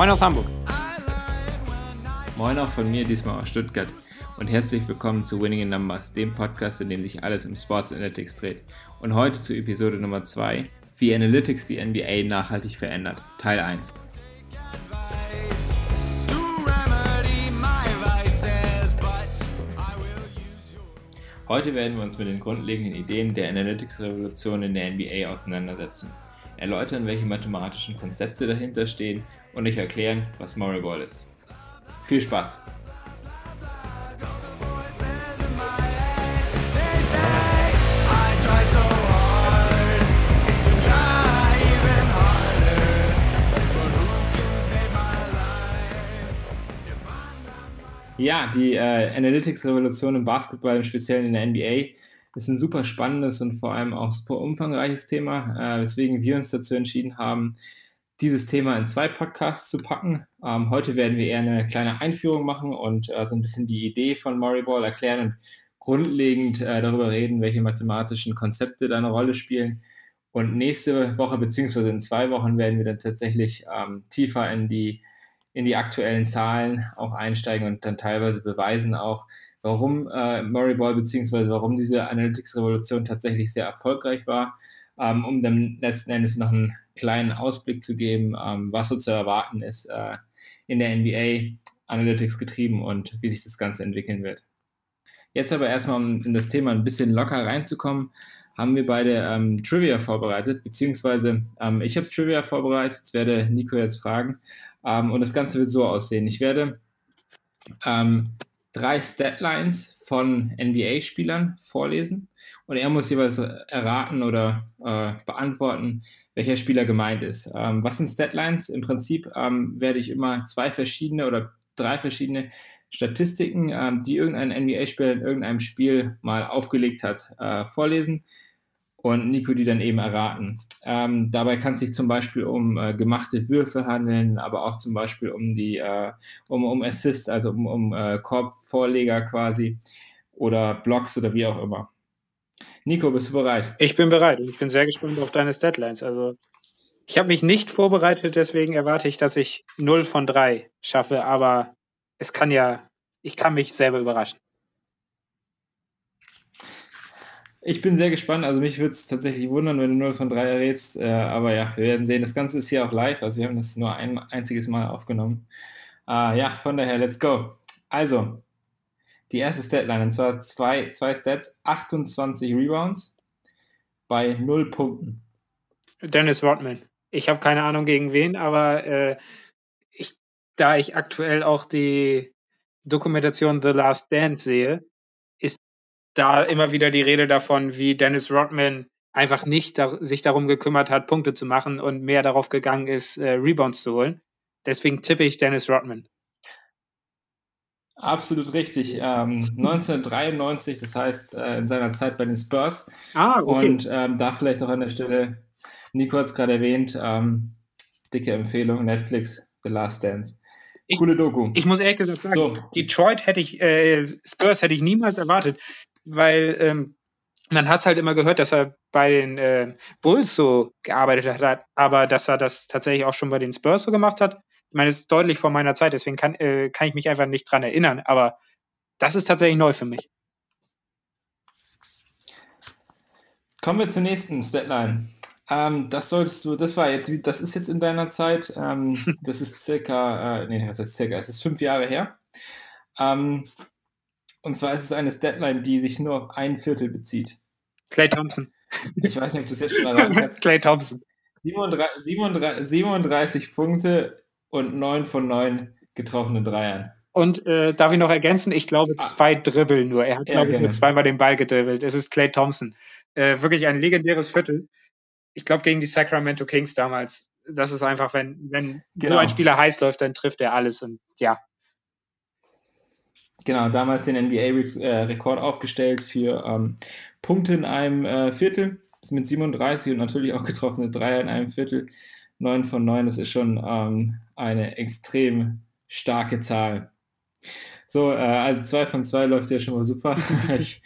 Moin aus Hamburg. Moin auch von mir, diesmal aus Stuttgart. Und herzlich willkommen zu Winning in Numbers, dem Podcast, in dem sich alles im Sports Analytics dreht. Und heute zu Episode Nummer 2, wie Analytics die NBA nachhaltig verändert, Teil 1. Heute werden wir uns mit den grundlegenden Ideen der Analytics-Revolution in der NBA auseinandersetzen, erläutern, welche mathematischen Konzepte dahinter stehen und euch erklären, was Moriball ist. Viel Spaß! Ja, die äh, Analytics-Revolution im Basketball, im Speziellen in der NBA, ist ein super spannendes und vor allem auch super umfangreiches Thema, äh, weswegen wir uns dazu entschieden haben, dieses Thema in zwei Podcasts zu packen. Ähm, heute werden wir eher eine kleine Einführung machen und äh, so ein bisschen die Idee von Moriball erklären und grundlegend äh, darüber reden, welche mathematischen Konzepte da eine Rolle spielen. Und nächste Woche beziehungsweise in zwei Wochen werden wir dann tatsächlich ähm, tiefer in die in die aktuellen Zahlen auch einsteigen und dann teilweise beweisen auch, warum äh, Murray Ball beziehungsweise warum diese Analytics-Revolution tatsächlich sehr erfolgreich war, ähm, um dann letzten Endes noch einen kleinen Ausblick zu geben, ähm, was so zu erwarten ist äh, in der NBA, Analytics getrieben und wie sich das Ganze entwickeln wird. Jetzt aber erstmal, um in das Thema ein bisschen locker reinzukommen, haben wir beide ähm, Trivia vorbereitet, beziehungsweise ähm, ich habe Trivia vorbereitet, jetzt werde Nico jetzt fragen. Ähm, und das Ganze wird so aussehen. Ich werde ähm, drei Statlines von NBA-Spielern vorlesen und er muss jeweils erraten oder äh, beantworten, welcher Spieler gemeint ist. Ähm, was sind Statlines? Im Prinzip ähm, werde ich immer zwei verschiedene oder drei verschiedene Statistiken, ähm, die irgendein NBA-Spieler in irgendeinem Spiel mal aufgelegt hat, äh, vorlesen und Nico die dann eben erraten. Ähm, dabei kann es sich zum Beispiel um äh, gemachte Würfe handeln, aber auch zum Beispiel um die äh, um, um Assist, also um, um äh, Korbvorleger quasi oder Blocks oder wie auch immer. Nico, bist du bereit? Ich bin bereit und ich bin sehr gespannt auf deine Deadlines. Also ich habe mich nicht vorbereitet, deswegen erwarte ich, dass ich 0 von 3 schaffe, aber es kann ja, ich kann mich selber überraschen. Ich bin sehr gespannt. Also mich würde es tatsächlich wundern, wenn du 0 von 3 errätst. Äh, aber ja, wir werden sehen. Das Ganze ist hier auch live. Also wir haben das nur ein einziges Mal aufgenommen. Äh, ja, von daher, let's go. Also, die erste Statline, und zwar zwei, zwei Stats, 28 Rebounds bei 0 Punkten. Dennis Rodman. Ich habe keine Ahnung gegen wen, aber äh, ich, da ich aktuell auch die Dokumentation The Last Dance sehe, da immer wieder die Rede davon, wie Dennis Rodman einfach nicht da, sich darum gekümmert hat, Punkte zu machen und mehr darauf gegangen ist, äh, Rebounds zu holen. Deswegen tippe ich Dennis Rodman. Absolut richtig. Ähm, 1993, das heißt äh, in seiner Zeit bei den Spurs. Ah, okay. Und ähm, da vielleicht auch an der Stelle, Nico hat es gerade erwähnt, ähm, dicke Empfehlung, Netflix, The Last Dance. Coole Doku. Ich muss ehrlich gesagt sagen, so. Detroit hätte ich, äh, Spurs hätte ich niemals erwartet weil ähm, man hat es halt immer gehört, dass er bei den äh, Bulls so gearbeitet hat, aber dass er das tatsächlich auch schon bei den Spurs so gemacht hat. Ich meine, es ist deutlich vor meiner Zeit, deswegen kann, äh, kann ich mich einfach nicht dran erinnern, aber das ist tatsächlich neu für mich. Kommen wir zur nächsten Statline. Ähm, das solltest du, das war jetzt, das ist jetzt in deiner Zeit, ähm, das ist circa, äh, nee, was heißt circa, es ist fünf Jahre her. Ähm, und zwar ist es eine Deadline, die sich nur auf ein Viertel bezieht. Clay Thompson. Ich weiß nicht, ob du es jetzt schon erraten hast. Clay Thompson. 37, 37, 37, Punkte und 9 von 9 getroffenen Dreiern. Und äh, darf ich noch ergänzen? Ich glaube, ah. zwei. Dribbeln nur. Er hat, ja, glaube ich, nur zweimal den Ball gedribbelt. Es ist Clay Thompson. Äh, wirklich ein legendäres Viertel. Ich glaube, gegen die Sacramento Kings damals. Das ist einfach, wenn, wenn genau. so ein Spieler heiß läuft, dann trifft er alles. Und ja, Genau, damals den NBA-Rekord äh, aufgestellt für ähm, Punkte in einem äh, Viertel. Mit 37 und natürlich auch getroffene Dreier in einem Viertel. 9 von 9, das ist schon ähm, eine extrem starke Zahl. So, äh, also 2 von 2 läuft ja schon mal super. ich,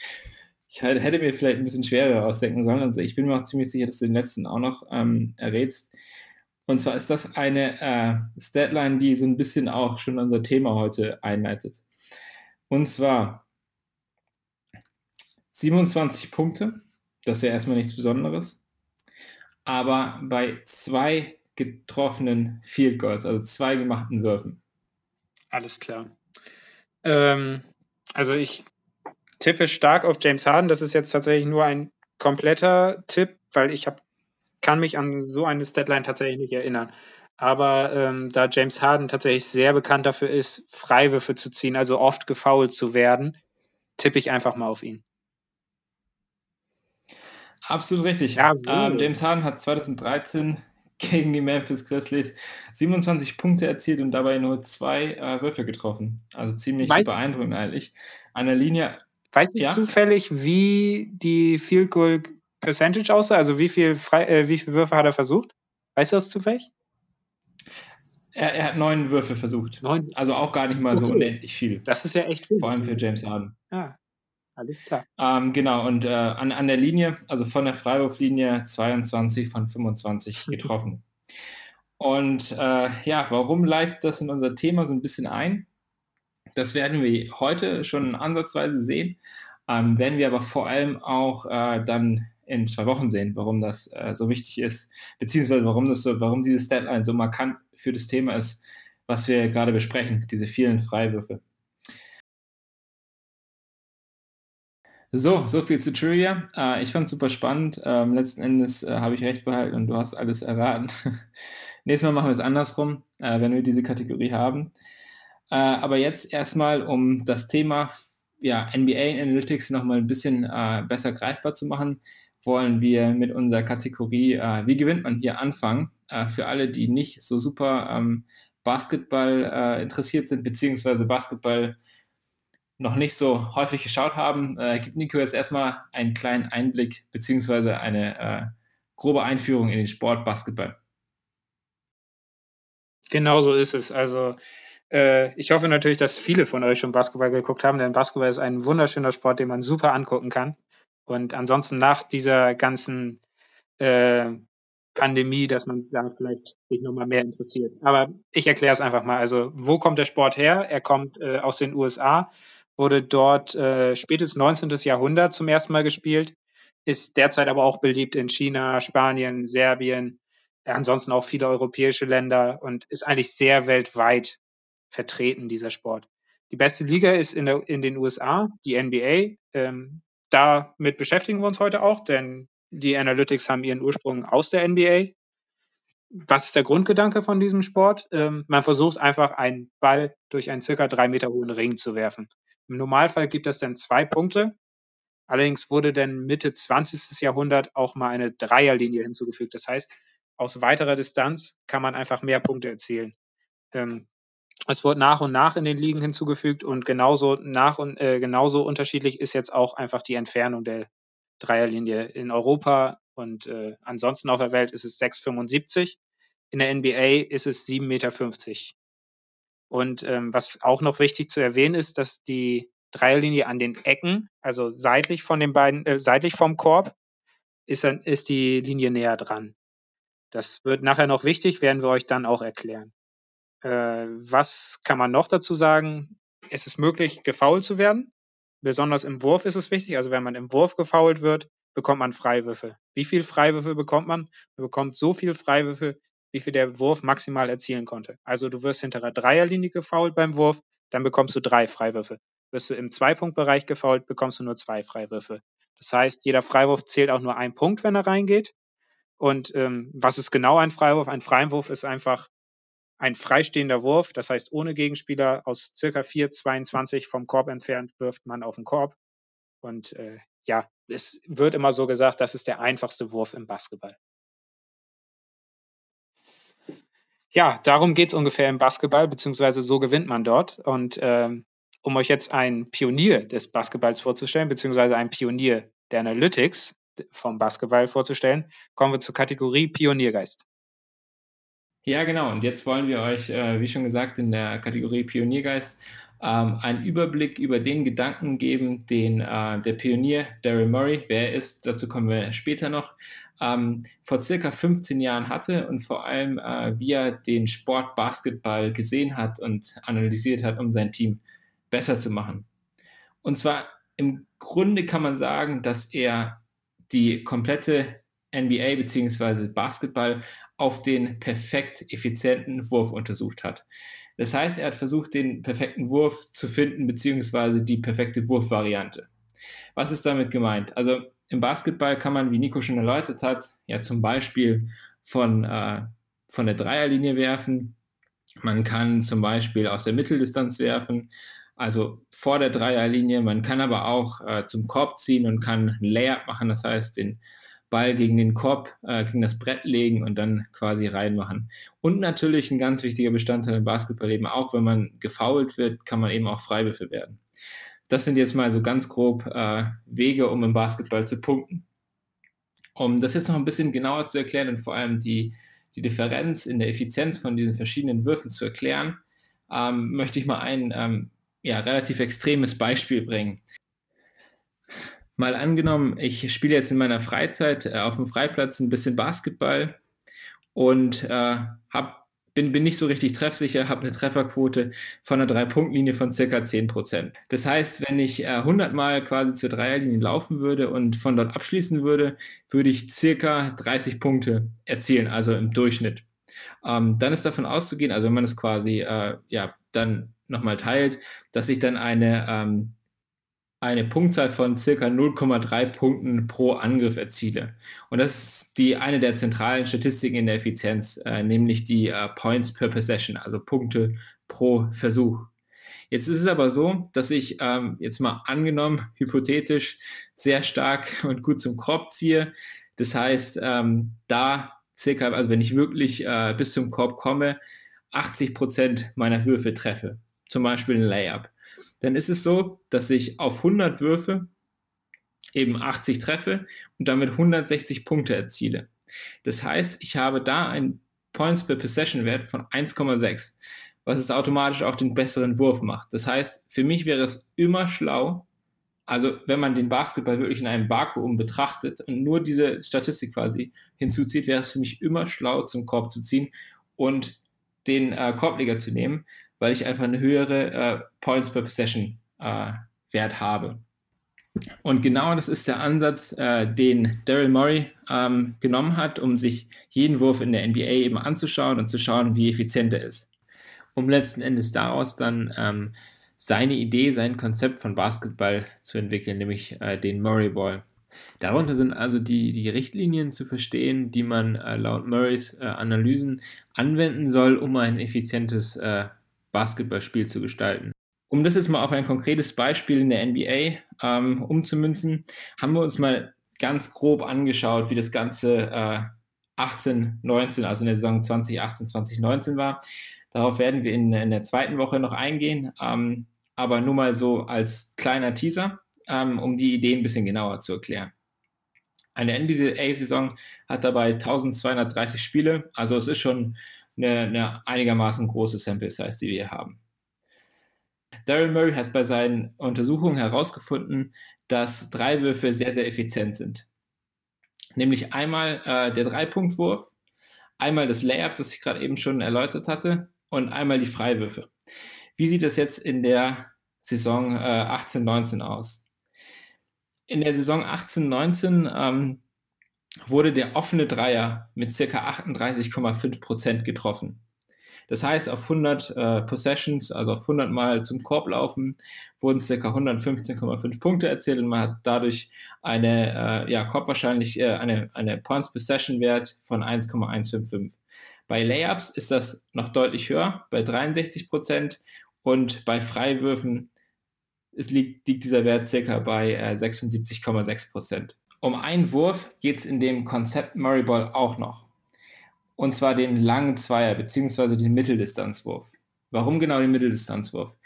ich, hätte mir vielleicht ein bisschen schwerer ausdenken sollen. Also ich bin mir auch ziemlich sicher, dass du den letzten auch noch ähm, errätst. Und zwar ist das eine äh, Statline, die so ein bisschen auch schon unser Thema heute einleitet. Und zwar 27 Punkte, das ist ja erstmal nichts Besonderes, aber bei zwei getroffenen Field Goals, also zwei gemachten Würfen. Alles klar. Ähm, also ich tippe stark auf James Harden. Das ist jetzt tatsächlich nur ein kompletter Tipp, weil ich hab, kann mich an so eine Deadline tatsächlich nicht erinnern. Aber ähm, da James Harden tatsächlich sehr bekannt dafür ist, Freiwürfe zu ziehen, also oft gefoult zu werden, tippe ich einfach mal auf ihn. Absolut richtig. Ja, ähm, James Harden hat 2013 gegen die Memphis Grizzlies 27 Punkte erzielt und dabei nur zwei äh, Würfe getroffen. Also ziemlich weiß, beeindruckend eigentlich. An der Linie. Weißt du ja? zufällig, wie die Field Goal Percentage aussah? Also wie viel, Frei, äh, wie viele Würfe hat er versucht? Weißt du das zufällig? Er, er hat neun Würfe versucht. Neun? Also auch gar nicht mal okay. so unendlich viel. Das ist ja echt viel. Vor allem für James Harden. Ja, alles klar. Ähm, genau, und äh, an, an der Linie, also von der Freiwurflinie 22 von 25 getroffen. und äh, ja, warum leitet das in unser Thema so ein bisschen ein? Das werden wir heute schon ansatzweise sehen, ähm, werden wir aber vor allem auch äh, dann in zwei Wochen sehen, warum das äh, so wichtig ist, beziehungsweise warum das so, warum dieses Deadline so markant für das Thema ist, was wir gerade besprechen, diese vielen Freiwürfe. So, so viel zu Trivia. Äh, ich fand es super spannend. Ähm, letzten Endes äh, habe ich recht behalten und du hast alles erraten. Nächstes Mal machen wir es andersrum, äh, wenn wir diese Kategorie haben. Äh, aber jetzt erstmal, um das Thema ja, NBA Analytics nochmal ein bisschen äh, besser greifbar zu machen, wollen wir mit unserer Kategorie äh, Wie gewinnt man hier anfangen. Für alle, die nicht so super ähm, Basketball interessiert sind, beziehungsweise Basketball noch nicht so häufig geschaut haben, äh, gibt Nico jetzt erstmal einen kleinen Einblick beziehungsweise eine äh, grobe Einführung in den Sport Basketball. Genau so ist es. Also äh, ich hoffe natürlich, dass viele von euch schon Basketball geguckt haben, denn Basketball ist ein wunderschöner Sport, den man super angucken kann. Und ansonsten nach dieser ganzen äh, Pandemie, dass man da vielleicht sich nochmal mehr interessiert. Aber ich erkläre es einfach mal. Also, wo kommt der Sport her? Er kommt äh, aus den USA wurde dort äh, spätes 19. Jahrhundert zum ersten Mal gespielt, ist derzeit aber auch beliebt in China, Spanien, Serbien, ansonsten auch viele europäische Länder und ist eigentlich sehr weltweit vertreten, dieser Sport. Die beste Liga ist in, der, in den USA, die NBA. Ähm, damit beschäftigen wir uns heute auch, denn die Analytics haben ihren Ursprung aus der NBA. Was ist der Grundgedanke von diesem Sport? Ähm, man versucht einfach einen Ball durch einen circa drei Meter hohen Ring zu werfen. Im Normalfall gibt es dann zwei Punkte. Allerdings wurde dann Mitte 20. Jahrhundert auch mal eine Dreierlinie hinzugefügt. Das heißt, aus weiterer Distanz kann man einfach mehr Punkte erzielen. Ähm, es wurde nach und nach in den Ligen hinzugefügt und genauso nach und äh, genauso unterschiedlich ist jetzt auch einfach die Entfernung der Dreierlinie. In Europa und äh, ansonsten auf der Welt ist es 6,75. In der NBA ist es 7,50 Meter. Und ähm, was auch noch wichtig zu erwähnen ist, dass die Dreierlinie an den Ecken, also seitlich von den beiden, äh, seitlich vom Korb, ist, dann, ist die Linie näher dran. Das wird nachher noch wichtig, werden wir euch dann auch erklären. Äh, was kann man noch dazu sagen? Es ist möglich, gefoult zu werden. Besonders im Wurf ist es wichtig. Also wenn man im Wurf gefoult wird, bekommt man Freiwürfe. Wie viel Freiwürfe bekommt man? Man bekommt so viel Freiwürfe, wie viel der Wurf maximal erzielen konnte. Also du wirst hinter der Dreierlinie gefault beim Wurf, dann bekommst du drei Freiwürfe. Wirst du im Zweipunktbereich gefault, bekommst du nur zwei Freiwürfe. Das heißt, jeder Freiwurf zählt auch nur ein Punkt, wenn er reingeht. Und ähm, was ist genau ein Freiwurf? Ein Freiwurf ist einfach ein freistehender Wurf, das heißt ohne Gegenspieler aus circa 4,22 vom Korb entfernt wirft man auf den Korb. Und äh, ja, es wird immer so gesagt, das ist der einfachste Wurf im Basketball. ja, darum geht es ungefähr im Basketball, beziehungsweise so gewinnt man dort. Und ähm, um euch jetzt einen Pionier des Basketballs vorzustellen, beziehungsweise einen Pionier der Analytics vom Basketball vorzustellen, kommen wir zur Kategorie Pioniergeist. Ja, genau. Und jetzt wollen wir euch, äh, wie schon gesagt, in der Kategorie Pioniergeist ähm, einen Überblick über den Gedanken geben, den äh, der Pionier Daryl Murray, wer er ist, dazu kommen wir später noch, ähm, vor circa 15 Jahren hatte und vor allem, äh, wie er den Sport Basketball gesehen hat und analysiert hat, um sein Team besser zu machen. Und zwar im Grunde kann man sagen, dass er die komplette NBA bzw. Basketball auf den perfekt effizienten Wurf untersucht hat. Das heißt, er hat versucht, den perfekten Wurf zu finden bzw. die perfekte Wurfvariante. Was ist damit gemeint? Also im Basketball kann man, wie Nico schon erläutert hat, ja zum Beispiel von, äh, von der Dreierlinie werfen. Man kann zum Beispiel aus der Mitteldistanz werfen, also vor der Dreierlinie. Man kann aber auch äh, zum Korb ziehen und kann ein Layup machen, das heißt den Ball gegen den Korb, äh, gegen das Brett legen und dann quasi reinmachen. Und natürlich ein ganz wichtiger Bestandteil im Basketballleben, auch wenn man gefoult wird, kann man eben auch Freiwürfe werden. Das sind jetzt mal so ganz grob äh, Wege, um im Basketball zu punkten. Um das jetzt noch ein bisschen genauer zu erklären und vor allem die, die Differenz in der Effizienz von diesen verschiedenen Würfen zu erklären, ähm, möchte ich mal ein ähm, ja, relativ extremes Beispiel bringen. Mal angenommen, ich spiele jetzt in meiner Freizeit äh, auf dem Freiplatz ein bisschen Basketball und äh, hab, bin, bin nicht so richtig treffsicher, habe eine Trefferquote von einer Drei-Punkt-Linie von circa 10%. Das heißt, wenn ich äh, 100 Mal quasi zur Dreierlinie laufen würde und von dort abschließen würde, würde ich circa 30 Punkte erzielen, also im Durchschnitt. Ähm, dann ist davon auszugehen, also wenn man es quasi äh, ja, dann nochmal teilt, dass ich dann eine ähm, eine Punktzahl von circa 0,3 Punkten pro Angriff erziele. Und das ist die, eine der zentralen Statistiken in der Effizienz, äh, nämlich die äh, Points per Possession, also Punkte pro Versuch. Jetzt ist es aber so, dass ich ähm, jetzt mal angenommen, hypothetisch, sehr stark und gut zum Korb ziehe. Das heißt, ähm, da circa, also wenn ich wirklich äh, bis zum Korb komme, 80 Prozent meiner Würfe treffe. Zum Beispiel ein Layup dann ist es so, dass ich auf 100 Würfe eben 80 treffe und damit 160 Punkte erziele. Das heißt, ich habe da einen Points per Possession Wert von 1,6, was es automatisch auch den besseren Wurf macht. Das heißt, für mich wäre es immer schlau, also wenn man den Basketball wirklich in einem Vakuum betrachtet und nur diese Statistik quasi hinzuzieht, wäre es für mich immer schlau, zum Korb zu ziehen und den äh, Korbleger zu nehmen, weil ich einfach eine höhere äh, Points per Possession äh, Wert habe. Und genau das ist der Ansatz, äh, den Daryl Murray ähm, genommen hat, um sich jeden Wurf in der NBA eben anzuschauen und zu schauen, wie effizient er ist. Um letzten Endes daraus dann ähm, seine Idee, sein Konzept von Basketball zu entwickeln, nämlich äh, den Murray Ball. Darunter sind also die, die Richtlinien zu verstehen, die man äh, laut Murrays äh, Analysen anwenden soll, um ein effizientes äh, Basketballspiel zu gestalten. Um das jetzt mal auf ein konkretes Beispiel in der NBA ähm, umzumünzen, haben wir uns mal ganz grob angeschaut, wie das Ganze äh, 18, 19, also in der Saison 2018, 2019 war. Darauf werden wir in, in der zweiten Woche noch eingehen, ähm, aber nur mal so als kleiner Teaser, ähm, um die Idee ein bisschen genauer zu erklären. Eine NBA-Saison hat dabei 1230 Spiele, also es ist schon eine, eine einigermaßen große Sample Size, die wir hier haben. Daryl Murray hat bei seinen Untersuchungen herausgefunden, dass Dreiwürfe sehr, sehr effizient sind. Nämlich einmal äh, der Dreipunktwurf, einmal das Layup, das ich gerade eben schon erläutert hatte, und einmal die Freiwürfe. Wie sieht das jetzt in der Saison äh, 18-19 aus? In der Saison 18-19 ähm, wurde der offene Dreier mit ca. 38,5% getroffen. Das heißt, auf 100 äh, Possessions, also auf 100 Mal zum Korb laufen, wurden ca. 115,5 Punkte erzielt und man hat dadurch eine äh, ja, Korbwahrscheinlich, äh, eine, eine Points Possession Wert von 1,155. Bei Layups ist das noch deutlich höher, bei 63% und bei Freiwürfen liegt, liegt dieser Wert ca. bei 76,6 äh, um einen Wurf geht es in dem Konzept Murray Ball auch noch. Und zwar den langen Zweier bzw. den Mitteldistanzwurf. Warum genau den Mitteldistanzwurf?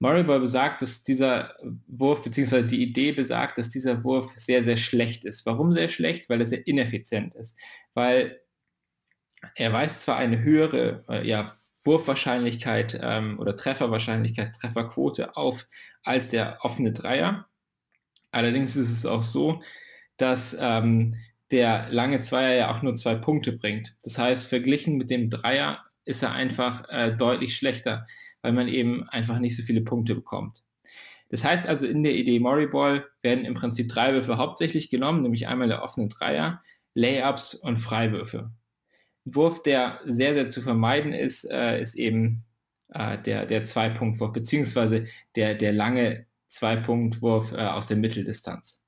Murray Ball besagt, dass dieser Wurf bzw. die Idee besagt, dass dieser Wurf sehr, sehr schlecht ist. Warum sehr schlecht? Weil er sehr ineffizient ist. Weil er weist zwar eine höhere äh, ja, Wurfwahrscheinlichkeit ähm, oder Trefferwahrscheinlichkeit, Trefferquote auf als der offene Dreier. Allerdings ist es auch so, dass ähm, der lange Zweier ja auch nur zwei Punkte bringt. Das heißt, verglichen mit dem Dreier ist er einfach äh, deutlich schlechter, weil man eben einfach nicht so viele Punkte bekommt. Das heißt also, in der Idee Moriball werden im Prinzip drei Würfe hauptsächlich genommen, nämlich einmal der offene Dreier, Layups und Freiwürfe. Ein Wurf, der sehr, sehr zu vermeiden ist, äh, ist eben äh, der, der Zwei-Punkt-Wurf, beziehungsweise der, der lange Zwei-Punkt-Wurf äh, aus der Mitteldistanz.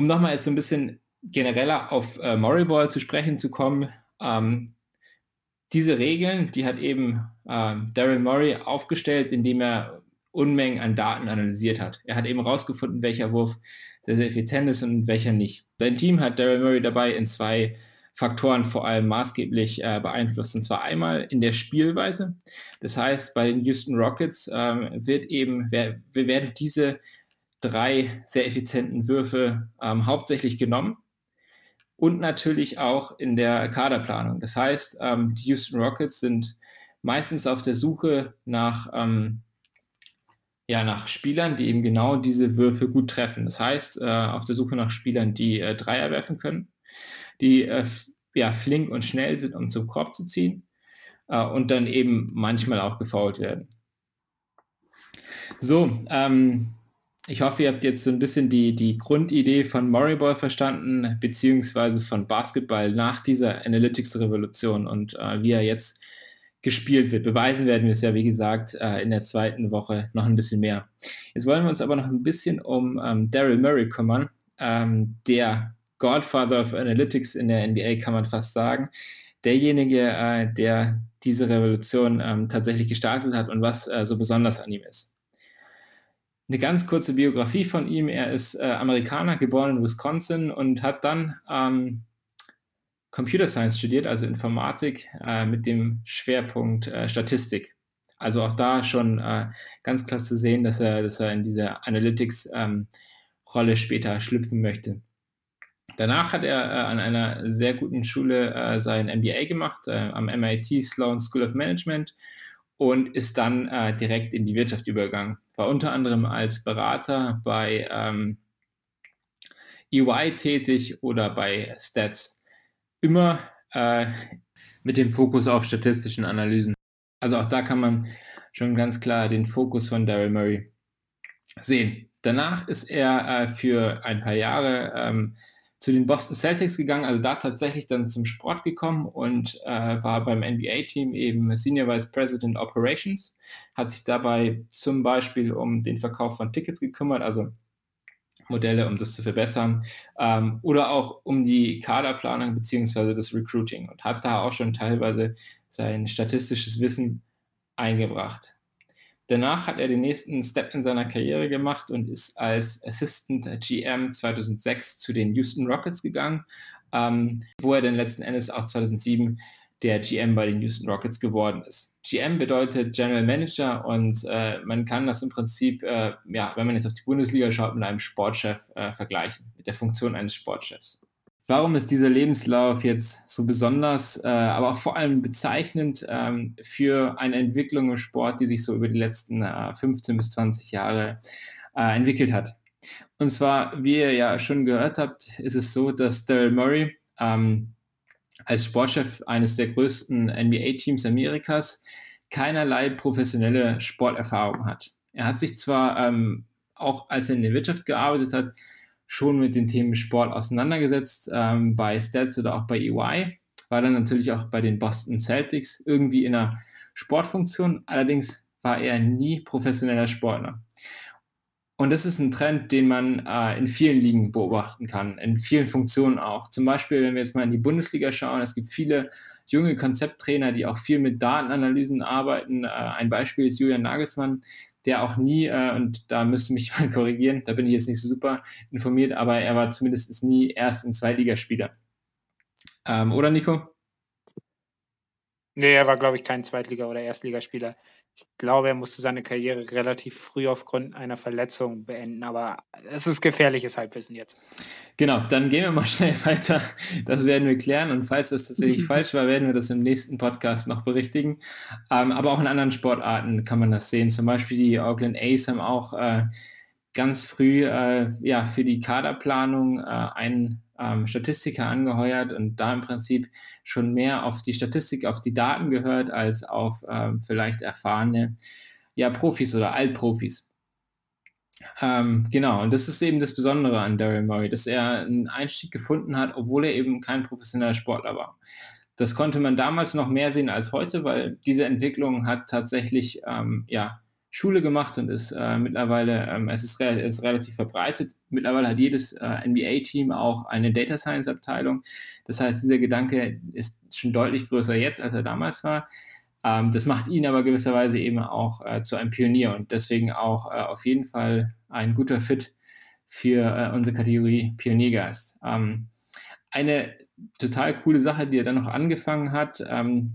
Um nochmal jetzt so ein bisschen genereller auf äh, Moriball zu sprechen zu kommen, ähm, diese Regeln, die hat eben ähm, Daryl Murray aufgestellt, indem er Unmengen an Daten analysiert hat. Er hat eben herausgefunden, welcher Wurf sehr, sehr effizient ist und welcher nicht. Sein Team hat Daryl Murray dabei in zwei Faktoren vor allem maßgeblich äh, beeinflusst. Und zwar einmal in der Spielweise. Das heißt, bei den Houston Rockets ähm, wird eben, wir, wir, werden diese drei sehr effizienten Würfe ähm, hauptsächlich genommen. Und natürlich auch in der Kaderplanung. Das heißt, ähm, die Houston Rockets sind meistens auf der Suche nach ähm, ja, nach Spielern, die eben genau diese Würfe gut treffen. Das heißt, äh, auf der Suche nach Spielern, die äh, Dreier werfen können, die äh, ja, flink und schnell sind, um zum Korb zu ziehen äh, und dann eben manchmal auch gefault werden. So, ähm, ich hoffe, ihr habt jetzt so ein bisschen die, die Grundidee von Moriball verstanden, beziehungsweise von Basketball nach dieser Analytics-Revolution und äh, wie er jetzt gespielt wird. Beweisen werden wir es ja, wie gesagt, äh, in der zweiten Woche noch ein bisschen mehr. Jetzt wollen wir uns aber noch ein bisschen um ähm, Daryl Murray kümmern, ähm, der Godfather of Analytics in der NBA, kann man fast sagen. Derjenige, äh, der diese Revolution ähm, tatsächlich gestartet hat und was äh, so besonders an ihm ist. Eine ganz kurze Biografie von ihm. Er ist äh, Amerikaner, geboren in Wisconsin und hat dann ähm, Computer Science studiert, also Informatik äh, mit dem Schwerpunkt äh, Statistik. Also auch da schon äh, ganz klar zu sehen, dass er, dass er in diese Analytics-Rolle ähm, später schlüpfen möchte. Danach hat er äh, an einer sehr guten Schule äh, sein MBA gemacht, am MIT Sloan School of Management und ist dann direkt in die Wirtschaft übergegangen. War unter anderem als Berater bei ähm, EY tätig oder bei Stats immer äh, mit dem Fokus auf statistischen Analysen. Also auch da kann man schon ganz klar den Fokus von Daryl Murray sehen. Danach ist er äh, für ein paar Jahre ähm, zu den Boston Celtics gegangen, also da tatsächlich dann zum Sport gekommen und äh, war beim NBA-Team eben Senior Vice President Operations, hat sich dabei zum Beispiel um den Verkauf von Tickets gekümmert, also Modelle, um das zu verbessern, ähm, oder auch um die Kaderplanung beziehungsweise das Recruiting und hat da auch schon teilweise sein statistisches Wissen eingebracht. Danach hat er den nächsten Step in seiner Karriere gemacht und ist als Assistant GM 2006 zu den Houston Rockets gegangen, ähm, wo er dann letzten Endes auch 2007 der GM bei den Houston Rockets geworden ist. GM bedeutet General Manager und äh, man kann das im Prinzip, äh, ja, wenn man jetzt auf die Bundesliga schaut, mit einem Sportchef äh, vergleichen, mit der Funktion eines Sportchefs. Warum ist dieser Lebenslauf jetzt so besonders, äh, aber auch vor allem bezeichnend ähm, für eine Entwicklung im Sport, die sich so über die letzten 15 äh, bis 20 Jahre äh, entwickelt hat? Und zwar, wie ihr ja schon gehört habt, ist es so, dass Daryl Murray ähm, als Sportchef eines der größten NBA-Teams Amerikas keinerlei professionelle Sporterfahrung hat. Er hat sich zwar ähm, auch als er in der Wirtschaft gearbeitet hat, schon mit den Themen Sport auseinandergesetzt, ähm, bei Stats oder auch bei EY, war dann natürlich auch bei den Boston Celtics irgendwie in einer Sportfunktion, allerdings war er nie professioneller Sportler. Und das ist ein Trend, den man äh, in vielen Ligen beobachten kann, in vielen Funktionen auch. Zum Beispiel, wenn wir jetzt mal in die Bundesliga schauen, es gibt viele junge Konzepttrainer, die auch viel mit Datenanalysen arbeiten. Äh, ein Beispiel ist Julian Nagelsmann, der auch nie, äh, und da müsste mich jemand korrigieren, da bin ich jetzt nicht so super informiert, aber er war zumindest nie Erst- und Zweitligaspieler. Ähm, oder Nico? Nee, er war, glaube ich, kein Zweitliga- oder Erstligaspieler. Ich glaube, er musste seine Karriere relativ früh aufgrund einer Verletzung beenden, aber es ist gefährliches Halbwissen jetzt. Genau, dann gehen wir mal schnell weiter. Das werden wir klären und falls das tatsächlich falsch war, werden wir das im nächsten Podcast noch berichtigen. Ähm, aber auch in anderen Sportarten kann man das sehen. Zum Beispiel die Auckland Ace haben auch äh, ganz früh äh, ja, für die Kaderplanung äh, einen ähm, Statistiker angeheuert und da im Prinzip schon mehr auf die Statistik, auf die Daten gehört, als auf ähm, vielleicht erfahrene ja, Profis oder Altprofis. Ähm, genau, und das ist eben das Besondere an Daryl Murray, dass er einen Einstieg gefunden hat, obwohl er eben kein professioneller Sportler war. Das konnte man damals noch mehr sehen als heute, weil diese Entwicklung hat tatsächlich ähm, ja, Schule gemacht und ist äh, mittlerweile, ähm, es ist, re ist, relativ verbreitet. Mittlerweile hat jedes äh, NBA-Team auch eine Data Science-Abteilung. Das heißt, dieser Gedanke ist schon deutlich größer jetzt, als er damals war. Ähm, das macht ihn aber gewisserweise eben auch äh, zu einem Pionier und deswegen auch äh, auf jeden Fall ein guter Fit für äh, unsere Kategorie Pioniergeist. Ähm, eine total coole Sache, die er dann noch angefangen hat ähm,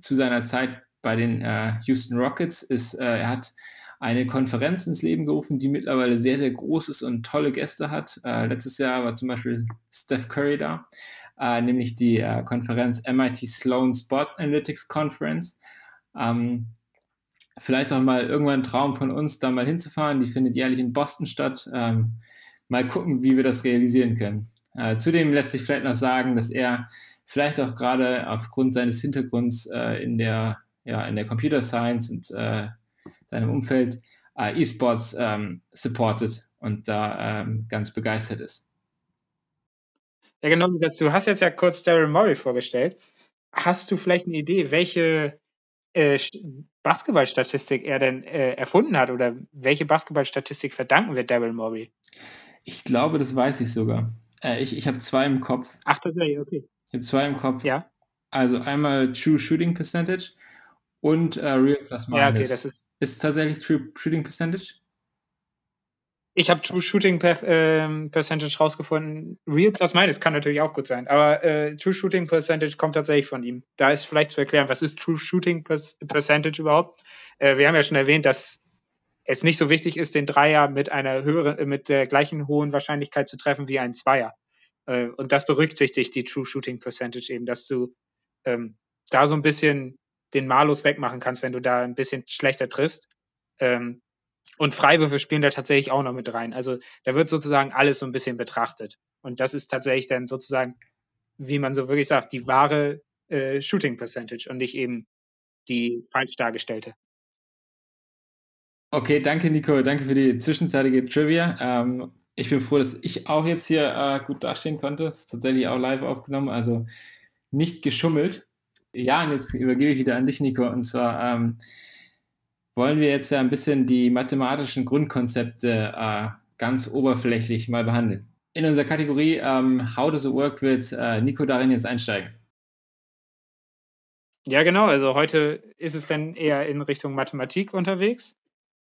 zu seiner Zeit bei den äh, Houston Rockets ist, äh, er hat eine Konferenz ins Leben gerufen, die mittlerweile sehr, sehr groß ist und tolle Gäste hat. Äh, letztes Jahr war zum Beispiel Steph Curry da, äh, nämlich die äh, Konferenz MIT Sloan Sports Analytics Conference. Ähm, vielleicht auch mal irgendwann ein Traum von uns, da mal hinzufahren. Die findet jährlich in Boston statt. Ähm, mal gucken, wie wir das realisieren können. Äh, zudem lässt sich vielleicht noch sagen, dass er vielleicht auch gerade aufgrund seines Hintergrunds äh, in der ja, in der Computer Science und äh, seinem Umfeld äh, E-Sports ähm, supportet und da ähm, ganz begeistert ist. Ja, genau, du hast jetzt ja kurz Daryl Murray vorgestellt. Hast du vielleicht eine Idee, welche äh, Basketballstatistik er denn äh, erfunden hat oder welche Basketballstatistik verdanken wir Daryl Murray? Ich glaube, das weiß ich sogar. Äh, ich ich habe zwei im Kopf. Ach, tatsächlich, okay. Ich habe zwei im Kopf. Ja. Also einmal True Shooting Percentage und äh, Real Plus Minus. Ja, okay, das ist. Ist tatsächlich True Shooting Percentage? Ich habe True Shooting per, ähm, Percentage rausgefunden. Real Plus Minus kann natürlich auch gut sein, aber äh, True Shooting Percentage kommt tatsächlich von ihm. Da ist vielleicht zu erklären, was ist True Shooting Percentage überhaupt? Äh, wir haben ja schon erwähnt, dass es nicht so wichtig ist, den Dreier mit einer höheren, mit der gleichen hohen Wahrscheinlichkeit zu treffen wie ein Zweier. Äh, und das berücksichtigt die True Shooting Percentage eben, dass du ähm, da so ein bisschen den Malus wegmachen kannst, wenn du da ein bisschen schlechter triffst. Ähm, und Freiwürfe spielen da tatsächlich auch noch mit rein. Also da wird sozusagen alles so ein bisschen betrachtet. Und das ist tatsächlich dann sozusagen, wie man so wirklich sagt, die wahre äh, Shooting Percentage und nicht eben die falsch dargestellte. Okay, danke Nico, danke für die zwischenzeitige Trivia. Ähm, ich bin froh, dass ich auch jetzt hier äh, gut dastehen konnte. Es ist tatsächlich auch live aufgenommen, also nicht geschummelt. Ja, und jetzt übergebe ich wieder an dich, Nico. Und zwar ähm, wollen wir jetzt ja ein bisschen die mathematischen Grundkonzepte äh, ganz oberflächlich mal behandeln. In unserer Kategorie ähm, How does it work wird äh, Nico darin jetzt einsteigen. Ja, genau. Also heute ist es dann eher in Richtung Mathematik unterwegs.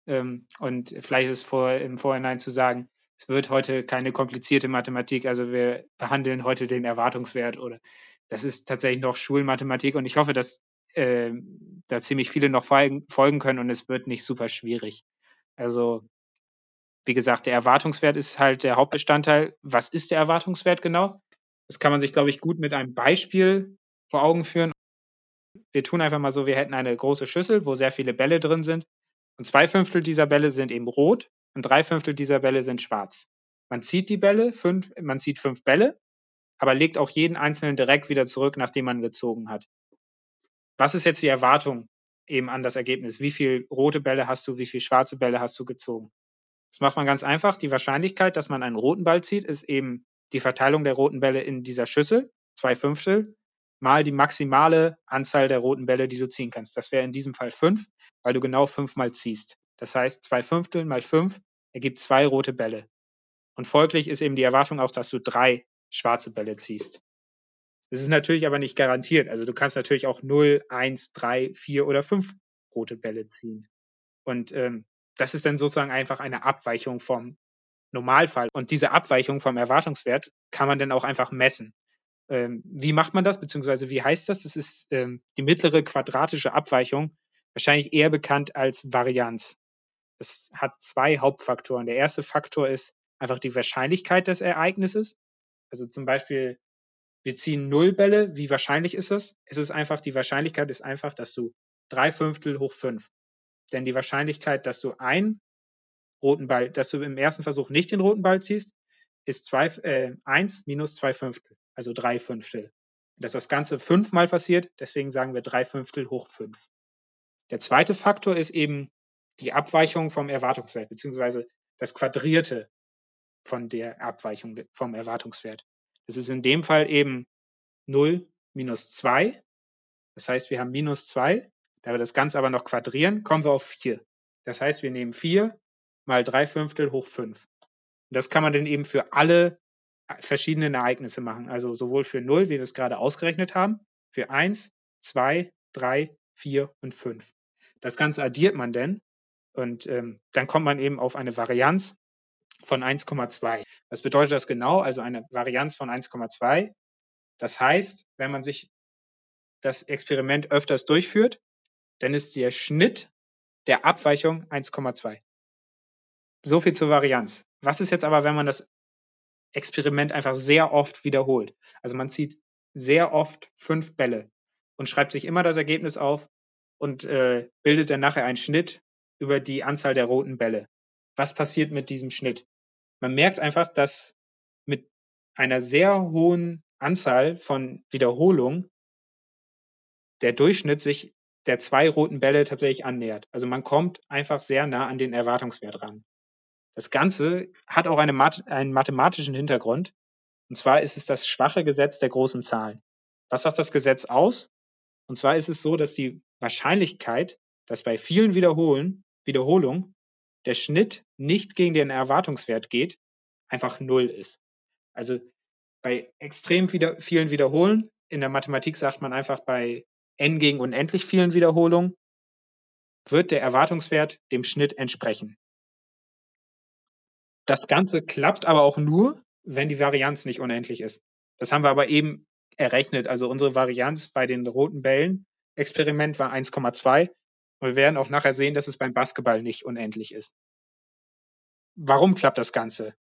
Ähm, und vielleicht ist vor, im Vorhinein zu sagen, es wird heute keine komplizierte Mathematik. Also wir behandeln heute den Erwartungswert oder das ist tatsächlich noch Schulmathematik und ich hoffe, dass äh, da ziemlich viele noch folgen, können und es wird nicht super schwierig. Also, wie gesagt, der Erwartungswert ist halt der Hauptbestandteil. Was ist der Erwartungswert genau? Das kann man sich, glaube ich, gut mit einem Beispiel vor Augen führen. Wir tun einfach mal so, wir hätten eine große Schüssel, wo sehr viele Bälle drin sind. Und zwei Fünftel dieser Bälle sind eben rot und drei Fünftel dieser Bälle sind schwarz. Man zieht die Bälle, fünf, man zieht fünf Bälle aber legt auch jeden einzelnen direkt wieder zurück, nachdem man gezogen hat. Was ist jetzt die Erwartung eben an das Ergebnis? Wie viele rote Bälle hast du, wie viele schwarze Bälle hast du gezogen? Das macht man ganz einfach. Die Wahrscheinlichkeit, dass man einen roten Ball zieht, ist eben die Verteilung der roten Bälle in dieser Schüssel, zwei Fünftel, mal die maximale Anzahl der roten Bälle, die du ziehen kannst. Das wäre in diesem Fall fünf, weil du genau fünfmal ziehst. Das heißt, zwei Fünftel mal fünf ergibt zwei rote Bälle. Und folglich ist eben die Erwartung auch, dass du drei schwarze Bälle ziehst. Das ist natürlich aber nicht garantiert. Also du kannst natürlich auch 0, 1, 3, 4 oder 5 rote Bälle ziehen. Und ähm, das ist dann sozusagen einfach eine Abweichung vom Normalfall. Und diese Abweichung vom Erwartungswert kann man dann auch einfach messen. Ähm, wie macht man das, beziehungsweise wie heißt das? Das ist ähm, die mittlere quadratische Abweichung, wahrscheinlich eher bekannt als Varianz. Es hat zwei Hauptfaktoren. Der erste Faktor ist einfach die Wahrscheinlichkeit des Ereignisses. Also zum Beispiel, wir ziehen null Bälle. Wie wahrscheinlich ist das? Es ist einfach, die Wahrscheinlichkeit ist einfach, dass du drei Fünftel hoch fünf. Denn die Wahrscheinlichkeit, dass du einen roten Ball, dass du im ersten Versuch nicht den roten Ball ziehst, ist zwei, äh, 1 minus 2 Fünftel, also 3 Fünftel. Dass das Ganze fünfmal passiert, deswegen sagen wir 3 Fünftel hoch 5. Der zweite Faktor ist eben die Abweichung vom Erwartungswert, beziehungsweise das Quadrierte von der Abweichung vom Erwartungswert. Das ist in dem Fall eben 0 minus 2. Das heißt, wir haben minus 2. Da wir das Ganze aber noch quadrieren, kommen wir auf 4. Das heißt, wir nehmen 4 mal 3 Fünftel hoch 5. Das kann man dann eben für alle verschiedenen Ereignisse machen. Also sowohl für 0, wie wir es gerade ausgerechnet haben, für 1, 2, 3, 4 und 5. Das Ganze addiert man dann und ähm, dann kommt man eben auf eine Varianz von 1,2. Was bedeutet das genau? Also eine Varianz von 1,2. Das heißt, wenn man sich das Experiment öfters durchführt, dann ist der Schnitt der Abweichung 1,2. So viel zur Varianz. Was ist jetzt aber, wenn man das Experiment einfach sehr oft wiederholt? Also man zieht sehr oft fünf Bälle und schreibt sich immer das Ergebnis auf und äh, bildet dann nachher einen Schnitt über die Anzahl der roten Bälle. Was passiert mit diesem Schnitt? Man merkt einfach, dass mit einer sehr hohen Anzahl von Wiederholungen der Durchschnitt sich der zwei roten Bälle tatsächlich annähert. Also man kommt einfach sehr nah an den Erwartungswert ran. Das Ganze hat auch eine, einen mathematischen Hintergrund. Und zwar ist es das schwache Gesetz der großen Zahlen. Was sagt das Gesetz aus? Und zwar ist es so, dass die Wahrscheinlichkeit, dass bei vielen Wiederholen, Wiederholungen der Schnitt nicht gegen den Erwartungswert geht, einfach null ist. Also bei extrem wieder, vielen Wiederholen, in der Mathematik sagt man einfach bei n gegen unendlich vielen Wiederholungen, wird der Erwartungswert dem Schnitt entsprechen. Das Ganze klappt aber auch nur, wenn die Varianz nicht unendlich ist. Das haben wir aber eben errechnet. Also unsere Varianz bei den roten Bällen Experiment war 1,2. Und wir werden auch nachher sehen, dass es beim Basketball nicht unendlich ist. Warum klappt das Ganze?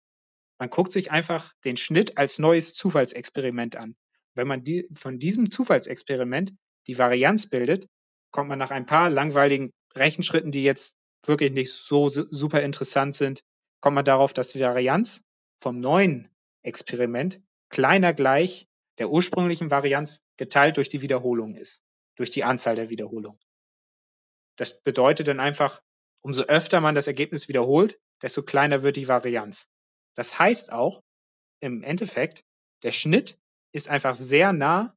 Man guckt sich einfach den Schnitt als neues Zufallsexperiment an. Wenn man die, von diesem Zufallsexperiment die Varianz bildet, kommt man nach ein paar langweiligen Rechenschritten, die jetzt wirklich nicht so super interessant sind, kommt man darauf, dass die Varianz vom neuen Experiment kleiner gleich der ursprünglichen Varianz geteilt durch die Wiederholung ist, durch die Anzahl der Wiederholungen. Das bedeutet dann einfach, umso öfter man das Ergebnis wiederholt, desto kleiner wird die Varianz. Das heißt auch, im Endeffekt, der Schnitt ist einfach sehr nah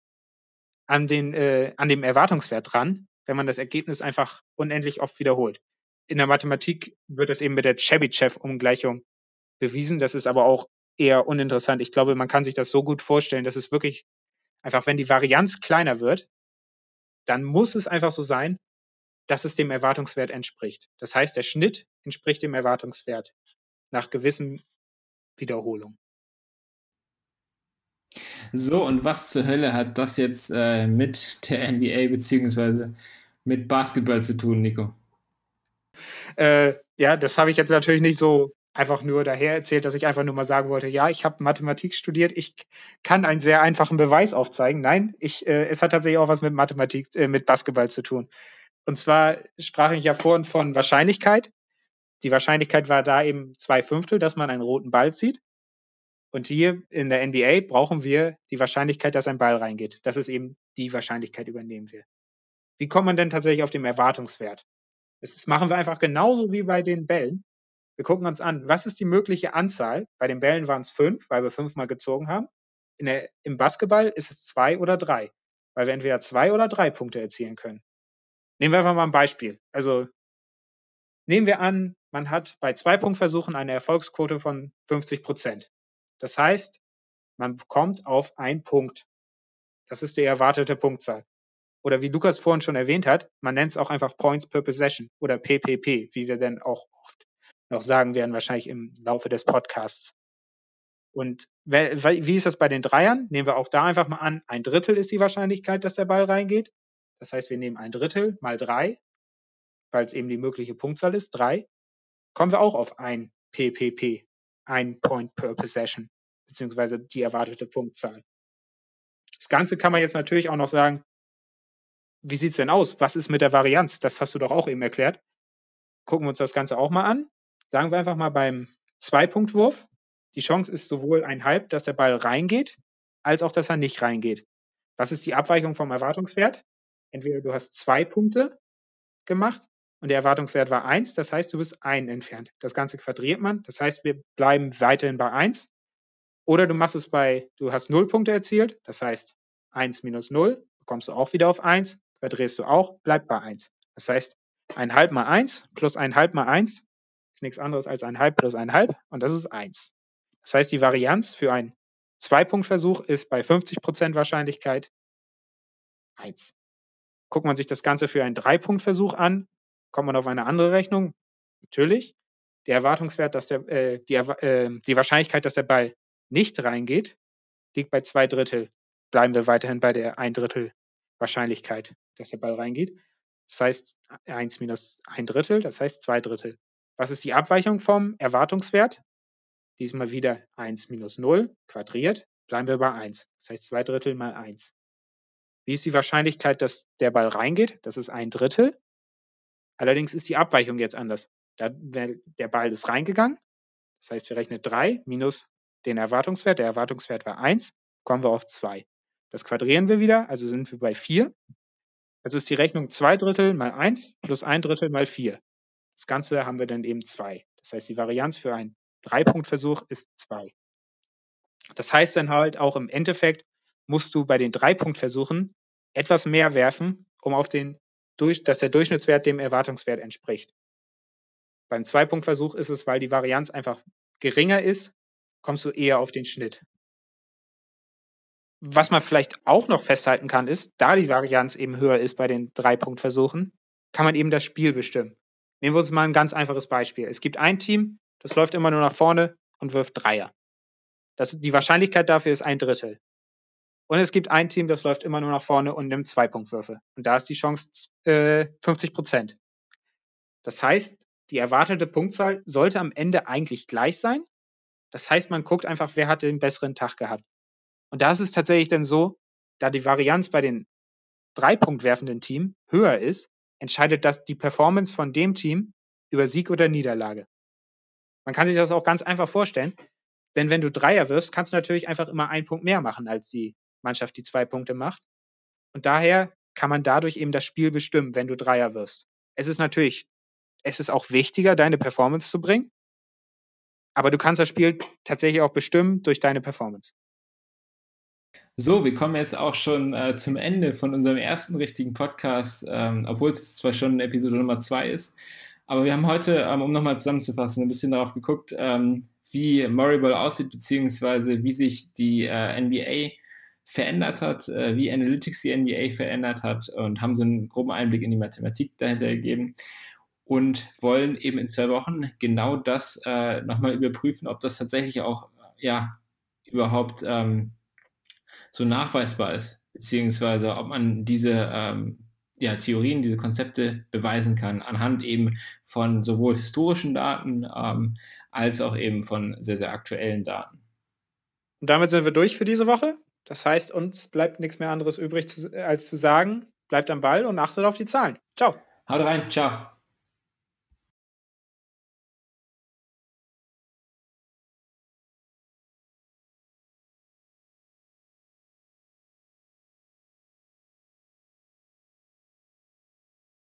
an, den, äh, an dem Erwartungswert dran, wenn man das Ergebnis einfach unendlich oft wiederholt. In der Mathematik wird das eben mit der Chebyshev-Umgleichung bewiesen. Das ist aber auch eher uninteressant. Ich glaube, man kann sich das so gut vorstellen, dass es wirklich einfach, wenn die Varianz kleiner wird, dann muss es einfach so sein, dass es dem Erwartungswert entspricht. Das heißt, der Schnitt entspricht dem Erwartungswert nach gewissen Wiederholungen. So, und was zur Hölle hat das jetzt äh, mit der NBA beziehungsweise mit Basketball zu tun, Nico? Äh, ja, das habe ich jetzt natürlich nicht so einfach nur daher erzählt, dass ich einfach nur mal sagen wollte, ja, ich habe Mathematik studiert, ich kann einen sehr einfachen Beweis aufzeigen. Nein, ich, äh, es hat tatsächlich auch was mit Mathematik, äh, mit Basketball zu tun. Und zwar sprach ich ja vorhin von Wahrscheinlichkeit. Die Wahrscheinlichkeit war da eben zwei Fünftel, dass man einen roten Ball zieht. Und hier in der NBA brauchen wir die Wahrscheinlichkeit, dass ein Ball reingeht. Das ist eben die Wahrscheinlichkeit, übernehmen wir. Wie kommt man denn tatsächlich auf den Erwartungswert? Das machen wir einfach genauso wie bei den Bällen. Wir gucken uns an, was ist die mögliche Anzahl? Bei den Bällen waren es fünf, weil wir fünfmal gezogen haben. Der, Im Basketball ist es zwei oder drei, weil wir entweder zwei oder drei Punkte erzielen können. Nehmen wir einfach mal ein Beispiel. Also nehmen wir an, man hat bei zwei Punktversuchen eine Erfolgsquote von 50 Prozent. Das heißt, man kommt auf einen Punkt. Das ist die erwartete Punktzahl. Oder wie Lukas vorhin schon erwähnt hat, man nennt es auch einfach Points per Possession oder PPP, wie wir dann auch oft noch sagen werden, wahrscheinlich im Laufe des Podcasts. Und wie ist das bei den Dreiern? Nehmen wir auch da einfach mal an, ein Drittel ist die Wahrscheinlichkeit, dass der Ball reingeht. Das heißt, wir nehmen ein Drittel mal drei, weil es eben die mögliche Punktzahl ist, drei, kommen wir auch auf ein PPP, ein Point per Possession, beziehungsweise die erwartete Punktzahl. Das Ganze kann man jetzt natürlich auch noch sagen, wie sieht es denn aus? Was ist mit der Varianz? Das hast du doch auch eben erklärt. Gucken wir uns das Ganze auch mal an. Sagen wir einfach mal beim Zweipunktwurf. Die Chance ist sowohl ein Halb, dass der Ball reingeht, als auch, dass er nicht reingeht. Was ist die Abweichung vom Erwartungswert? Entweder du hast zwei Punkte gemacht und der Erwartungswert war eins, das heißt, du bist ein entfernt. Das Ganze quadriert man, das heißt, wir bleiben weiterhin bei eins. Oder du machst es bei, du hast null Punkte erzielt, das heißt, eins minus null, kommst du auch wieder auf eins, quadrierst du auch, bleibt bei eins. Das heißt, ein halb mal eins plus ein halb mal eins ist nichts anderes als ein halb plus ein halb und das ist eins. Das heißt, die Varianz für einen Zwei-Punkt-Versuch ist bei 50% Wahrscheinlichkeit 1. Guckt man sich das Ganze für einen Drei-Punkt-Versuch an, kommt man auf eine andere Rechnung. Natürlich. Der Erwartungswert, dass der, äh, die, äh, die Wahrscheinlichkeit, dass der Ball nicht reingeht, liegt bei zwei Drittel. Bleiben wir weiterhin bei der ein Drittel Wahrscheinlichkeit, dass der Ball reingeht. Das heißt 1 minus ein Drittel, das heißt zwei Drittel. Was ist die Abweichung vom Erwartungswert? Diesmal wieder 1 minus 0 quadriert, bleiben wir bei 1. Das heißt 2 Drittel mal 1. Wie ist die Wahrscheinlichkeit, dass der Ball reingeht? Das ist ein Drittel. Allerdings ist die Abweichung jetzt anders. Da, der Ball ist reingegangen. Das heißt, wir rechnen 3 minus den Erwartungswert. Der Erwartungswert war 1, kommen wir auf 2. Das quadrieren wir wieder, also sind wir bei 4. Also ist die Rechnung 2 Drittel mal 1 plus 1 Drittel mal 4. Das Ganze haben wir dann eben 2. Das heißt, die Varianz für einen Drei-Punkt-Versuch ist 2. Das heißt dann halt auch im Endeffekt musst du bei den Drei-Punkt-Versuchen etwas mehr werfen, um auf den, dass der Durchschnittswert dem Erwartungswert entspricht. Beim Zwei-Punkt-Versuch ist es, weil die Varianz einfach geringer ist, kommst du eher auf den Schnitt. Was man vielleicht auch noch festhalten kann, ist, da die Varianz eben höher ist bei den Drei-Punkt-Versuchen, kann man eben das Spiel bestimmen. Nehmen wir uns mal ein ganz einfaches Beispiel. Es gibt ein Team, das läuft immer nur nach vorne und wirft Dreier. Das, die Wahrscheinlichkeit dafür ist ein Drittel. Und es gibt ein Team, das läuft immer nur nach vorne und nimmt Zwei-Punktwürfe. Und da ist die Chance äh, 50 Prozent. Das heißt, die erwartete Punktzahl sollte am Ende eigentlich gleich sein. Das heißt, man guckt einfach, wer hat den besseren Tag gehabt. Und da ist es tatsächlich dann so, da die Varianz bei den Drei-Punkt werfenden Team höher ist, entscheidet das die Performance von dem Team über Sieg oder Niederlage. Man kann sich das auch ganz einfach vorstellen. Denn wenn du Dreier wirfst, kannst du natürlich einfach immer einen Punkt mehr machen als die Mannschaft, die zwei Punkte macht. Und daher kann man dadurch eben das Spiel bestimmen, wenn du Dreier wirfst. Es ist natürlich, es ist auch wichtiger, deine Performance zu bringen. Aber du kannst das Spiel tatsächlich auch bestimmen durch deine Performance. So, wir kommen jetzt auch schon äh, zum Ende von unserem ersten richtigen Podcast, ähm, obwohl es zwar schon Episode Nummer zwei ist. Aber wir haben heute, ähm, um nochmal zusammenzufassen, ein bisschen darauf geguckt, ähm, wie Moriball aussieht, beziehungsweise wie sich die äh, NBA verändert hat, äh, wie Analytics die NBA verändert hat und haben so einen groben Einblick in die Mathematik dahinter gegeben und wollen eben in zwei Wochen genau das äh, nochmal überprüfen, ob das tatsächlich auch ja überhaupt ähm, so nachweisbar ist, beziehungsweise ob man diese ähm, ja, Theorien, diese Konzepte beweisen kann, anhand eben von sowohl historischen Daten ähm, als auch eben von sehr, sehr aktuellen Daten. Und damit sind wir durch für diese Woche. Das heißt, uns bleibt nichts mehr anderes übrig zu, als zu sagen, bleibt am Ball und achtet auf die Zahlen. Ciao. Haut rein, ciao.